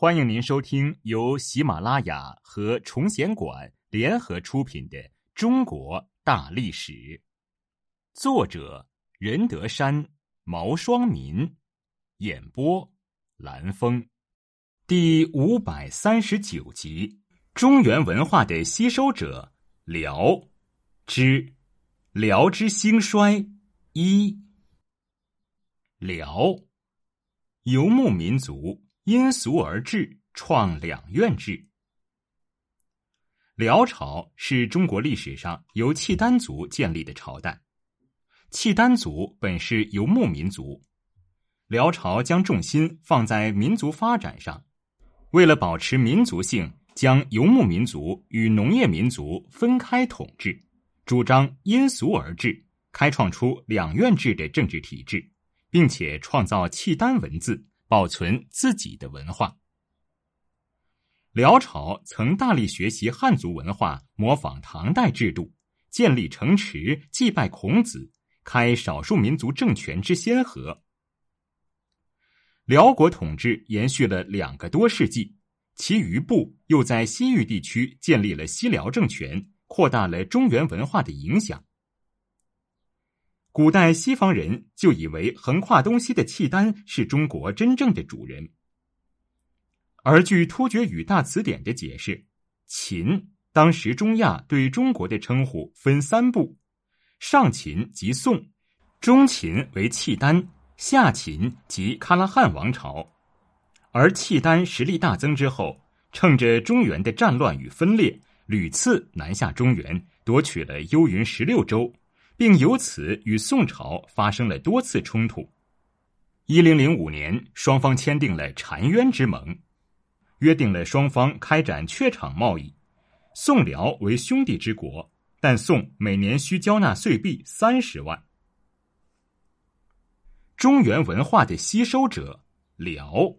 欢迎您收听由喜马拉雅和崇贤馆联合出品的《中国大历史》，作者任德山、毛双民，演播蓝峰，第五百三十九集：中原文化的吸收者——辽之辽之兴衰一。辽游牧民族。因俗而治，创两院制。辽朝是中国历史上由契丹族建立的朝代。契丹族本是游牧民族，辽朝将重心放在民族发展上，为了保持民族性，将游牧民族与农业民族分开统治，主张因俗而治，开创出两院制的政治体制，并且创造契丹文字。保存自己的文化。辽朝曾大力学习汉族文化，模仿唐代制度，建立城池，祭拜孔子，开少数民族政权之先河。辽国统治延续了两个多世纪，其余部又在西域地区建立了西辽政权，扩大了中原文化的影响。古代西方人就以为横跨东西的契丹是中国真正的主人，而据突厥语大词典的解释，秦当时中亚对中国的称呼分三部：上秦即宋，中秦为契丹，下秦即喀拉汗王朝。而契丹实力大增之后，趁着中原的战乱与分裂，屡次南下中原，夺取了幽云十六州。并由此与宋朝发生了多次冲突。一零零五年，双方签订了澶渊之盟，约定了双方开展榷场贸易。宋辽为兄弟之国，但宋每年需交纳岁币三十万。中原文化的吸收者，辽。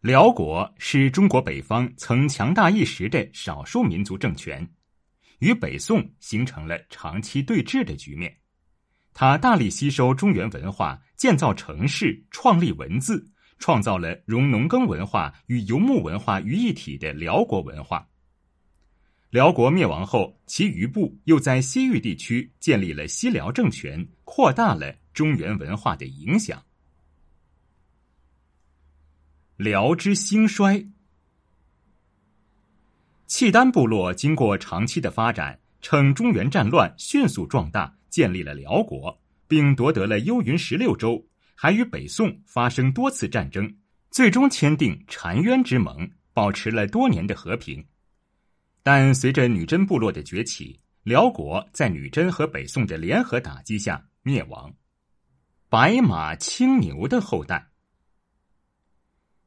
辽国是中国北方曾强大一时的少数民族政权。与北宋形成了长期对峙的局面。他大力吸收中原文化，建造城市，创立文字，创造了融农耕文化与游牧文化于一体的辽国文化。辽国灭亡后，其余部又在西域地区建立了西辽政权，扩大了中原文化的影响。辽之兴衰。契丹部落经过长期的发展，趁中原战乱迅速壮大，建立了辽国，并夺得了幽云十六州，还与北宋发生多次战争，最终签订澶渊之盟，保持了多年的和平。但随着女真部落的崛起，辽国在女真和北宋的联合打击下灭亡。白马青牛的后代，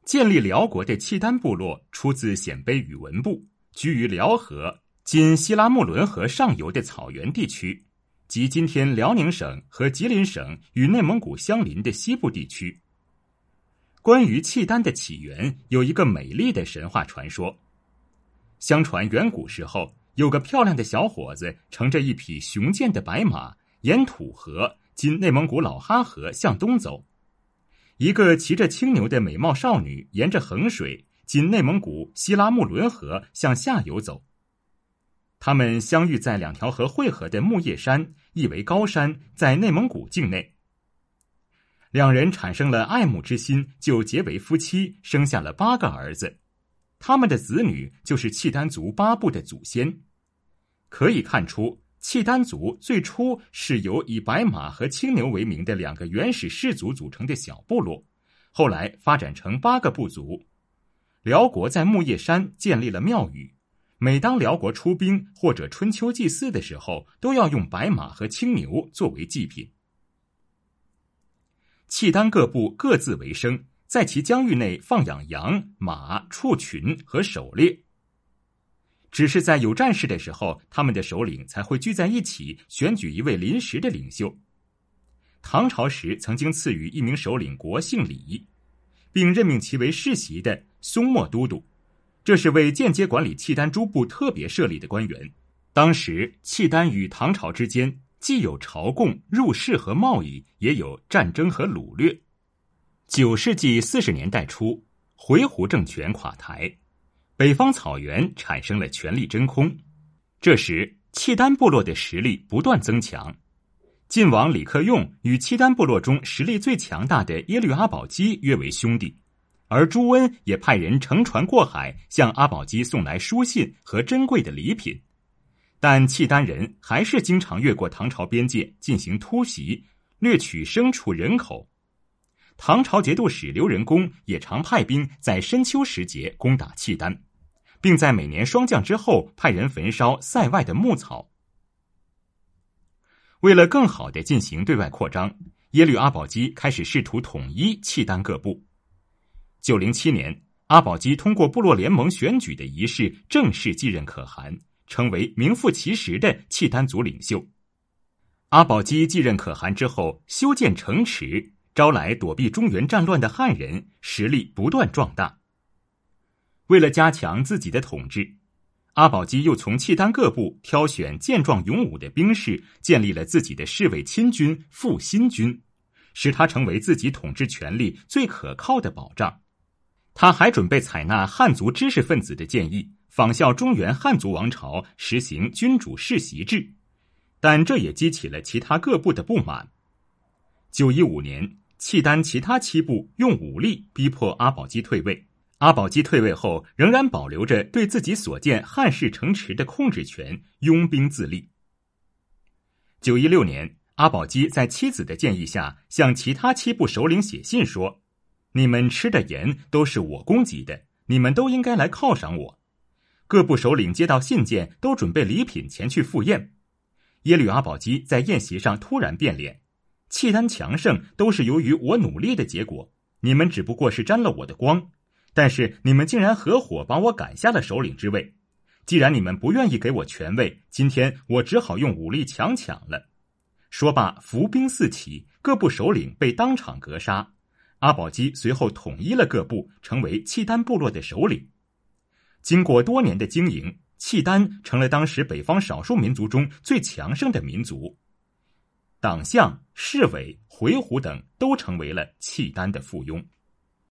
建立辽国的契丹部落出自鲜卑宇文部。居于辽河（今西拉木伦河上游）的草原地区，即今天辽宁省和吉林省与内蒙古相邻的西部地区。关于契丹的起源，有一个美丽的神话传说。相传远古时候，有个漂亮的小伙子乘着一匹雄健的白马，沿土河（今内蒙古老哈河）向东走；一个骑着青牛的美貌少女沿着衡水。今内蒙古西拉木伦河向下游走，他们相遇在两条河汇合的木叶山，意为高山，在内蒙古境内。两人产生了爱慕之心，就结为夫妻，生下了八个儿子。他们的子女就是契丹族八部的祖先。可以看出，契丹族最初是由以白马和青牛为名的两个原始氏族组成的小部落，后来发展成八个部族。辽国在木叶山建立了庙宇，每当辽国出兵或者春秋祭祀的时候，都要用白马和青牛作为祭品。契丹各部各自为生，在其疆域内放养羊、马、畜群和狩猎。只是在有战事的时候，他们的首领才会聚在一起，选举一位临时的领袖。唐朝时曾经赐予一名首领国姓李，并任命其为世袭的。松漠都督，这是为间接管理契丹诸部特别设立的官员。当时契丹与唐朝之间既有朝贡、入仕和贸易，也有战争和掳掠。九世纪四十年代初，回鹘政权垮台，北方草原产生了权力真空。这时，契丹部落的实力不断增强。晋王李克用与契丹部落中实力最强大的耶律阿保机约为兄弟，而朱温也派人乘船过海，向阿保机送来书信和珍贵的礼品。但契丹人还是经常越过唐朝边界进行突袭，掠取牲畜人口。唐朝节度使刘仁恭也常派兵在深秋时节攻打契丹，并在每年霜降之后派人焚烧塞外的牧草。为了更好的进行对外扩张，耶律阿保机开始试图统一契丹各部。九零七年，阿保机通过部落联盟选举的仪式正式继任可汗，成为名副其实的契丹族领袖。阿保机继任可汗之后，修建城池，招来躲避中原战乱的汉人，实力不断壮大。为了加强自己的统治。阿保机又从契丹各部挑选健壮勇武的兵士，建立了自己的侍卫亲军复兴军，使他成为自己统治权力最可靠的保障。他还准备采纳汉族知识分子的建议，仿效中原汉族王朝实行君主世袭制，但这也激起了其他各部的不满。九一五年，契丹其他七部用武力逼迫阿保机退位。阿保机退位后，仍然保留着对自己所建汉室城池的控制权，拥兵自立。九一六年，阿保机在妻子的建议下，向其他七部首领写信说：“你们吃的盐都是我供给的，你们都应该来犒赏我。”各部首领接到信件，都准备礼品前去赴宴。耶律阿保机在宴席上突然变脸：“契丹强盛都是由于我努力的结果，你们只不过是沾了我的光。”但是你们竟然合伙把我赶下了首领之位，既然你们不愿意给我权位，今天我只好用武力强抢了。说罢，伏兵四起，各部首领被当场格杀。阿保机随后统一了各部，成为契丹部落的首领。经过多年的经营，契丹成了当时北方少数民族中最强盛的民族，党项、市委、回鹘等都成为了契丹的附庸。